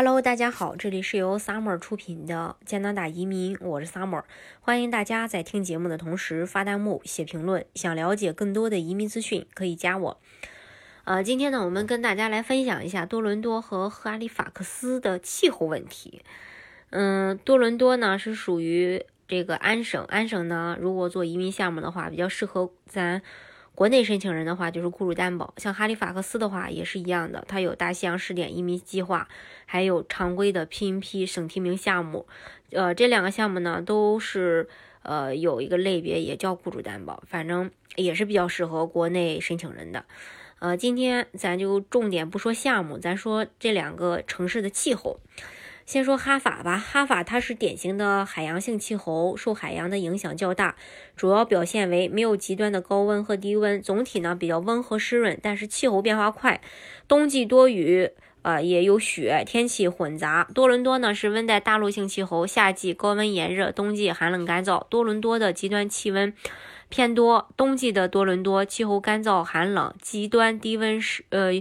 Hello，大家好，这里是由 Summer 出品的加拿大移民，我是 Summer，欢迎大家在听节目的同时发弹幕、写评论。想了解更多的移民资讯，可以加我。呃，今天呢，我们跟大家来分享一下多伦多和哈利法克斯的气候问题。嗯，多伦多呢是属于这个安省，安省呢如果做移民项目的话，比较适合咱。国内申请人的话就是雇主担保，像哈利法克斯的话也是一样的，它有大西洋试点移民计划，还有常规的 PNP 省提名项目，呃，这两个项目呢都是呃有一个类别也叫雇主担保，反正也是比较适合国内申请人的。呃，今天咱就重点不说项目，咱说这两个城市的气候。先说哈法吧，哈法它是典型的海洋性气候，受海洋的影响较大，主要表现为没有极端的高温和低温，总体呢比较温和湿润，但是气候变化快，冬季多雨，呃也有雪，天气混杂。多伦多呢是温带大陆性气候，夏季高温炎热，冬季寒冷干燥。多伦多的极端气温偏多，冬季的多伦多气候干燥寒冷，极端低温时呃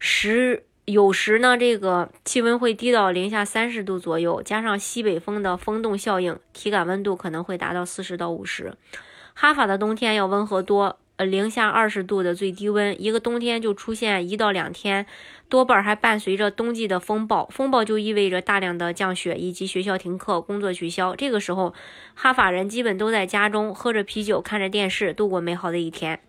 时。有时呢，这个气温会低到零下三十度左右，加上西北风的风冻效应，体感温度可能会达到四十到五十。哈法的冬天要温和多，呃，零下二十度的最低温，一个冬天就出现一到两天，多半还伴随着冬季的风暴。风暴就意味着大量的降雪以及学校停课、工作取消。这个时候，哈法人基本都在家中喝着啤酒、看着电视，度过美好的一天。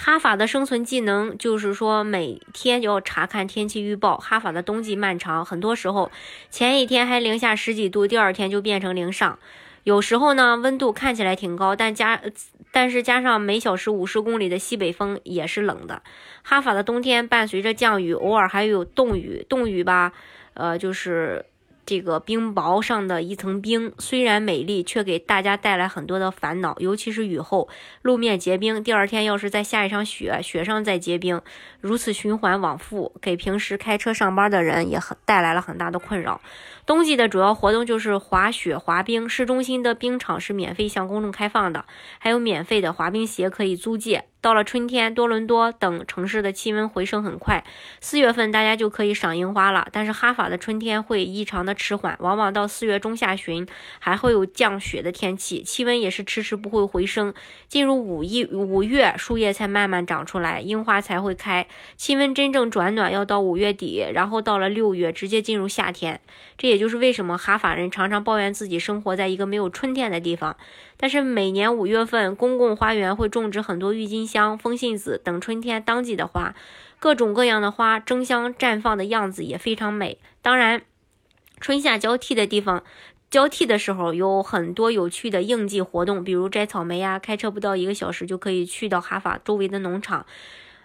哈法的生存技能就是说，每天要查看天气预报。哈法的冬季漫长，很多时候前一天还零下十几度，第二天就变成零上。有时候呢，温度看起来挺高，但加但是加上每小时五十公里的西北风，也是冷的。哈法的冬天伴随着降雨，偶尔还有冻雨。冻雨吧，呃，就是。这个冰雹上的一层冰虽然美丽，却给大家带来很多的烦恼，尤其是雨后路面结冰，第二天要是再下一场雪，雪上再结冰，如此循环往复，给平时开车上班的人也很带来了很大的困扰。冬季的主要活动就是滑雪、滑冰，市中心的冰场是免费向公众开放的，还有免费的滑冰鞋可以租借。到了春天，多伦多等城市的气温回升很快。四月份大家就可以赏樱花了，但是哈法的春天会异常的迟缓，往往到四月中下旬还会有降雪的天气，气温也是迟迟不会回升。进入五一五月，树叶才慢慢长出来，樱花才会开。气温真正转暖要到五月底，然后到了六月直接进入夏天。这也就是为什么哈法人常常抱怨自己生活在一个没有春天的地方。但是每年五月份，公共花园会种植很多郁金香、风信子等春天当季的花，各种各样的花争相绽放的样子也非常美。当然，春夏交替的地方，交替的时候有很多有趣的应季活动，比如摘草莓呀，开车不到一个小时就可以去到哈法周围的农场。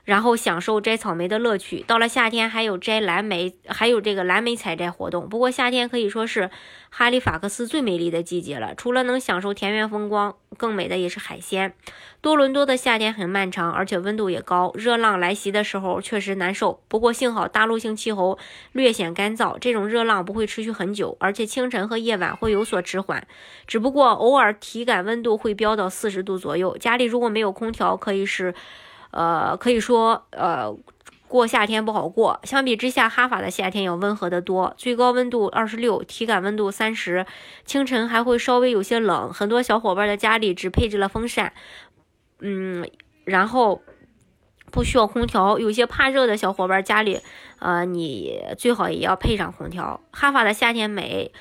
然后享受摘草莓的乐趣。到了夏天，还有摘蓝莓，还有这个蓝莓采摘活动。不过夏天可以说是哈利法克斯最美丽的季节了。除了能享受田园风光，更美的也是海鲜。多伦多的夏天很漫长，而且温度也高，热浪来袭的时候确实难受。不过幸好大陆性气候略显干燥，这种热浪不会持续很久，而且清晨和夜晚会有所迟缓。只不过偶尔体感温度会飙到四十度左右。家里如果没有空调，可以是。呃，可以说，呃，过夏天不好过。相比之下，哈法的夏天要温和得多，最高温度二十六，体感温度三十，清晨还会稍微有些冷。很多小伙伴的家里只配置了风扇，嗯，然后不需要空调。有些怕热的小伙伴家里，呃，你最好也要配上空调。哈法的夏天美。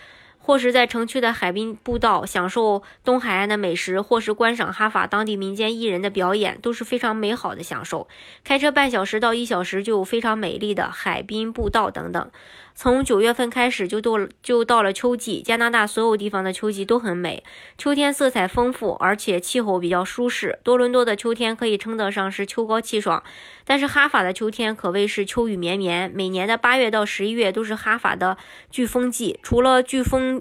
或是在城区的海滨步道享受东海岸的美食，或是观赏哈法当地民间艺人的表演，都是非常美好的享受。开车半小时到一小时就有非常美丽的海滨步道等等。从九月份开始就到就到了秋季，加拿大所有地方的秋季都很美。秋天色彩丰富，而且气候比较舒适。多伦多的秋天可以称得上是秋高气爽，但是哈法的秋天可谓是秋雨绵绵。每年的八月到十一月都是哈法的飓风季，除了飓风。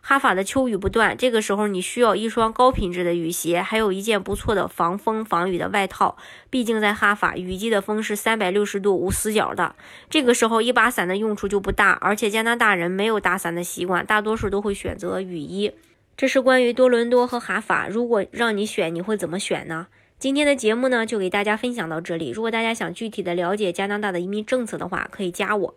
哈法的秋雨不断，这个时候你需要一双高品质的雨鞋，还有一件不错的防风防雨的外套。毕竟在哈法，雨季的风是三百六十度无死角的。这个时候一把伞的用处就不大，而且加拿大人没有打伞的习惯，大多数都会选择雨衣。这是关于多伦多和哈法，如果让你选，你会怎么选呢？今天的节目呢，就给大家分享到这里。如果大家想具体的了解加拿大的移民政策的话，可以加我。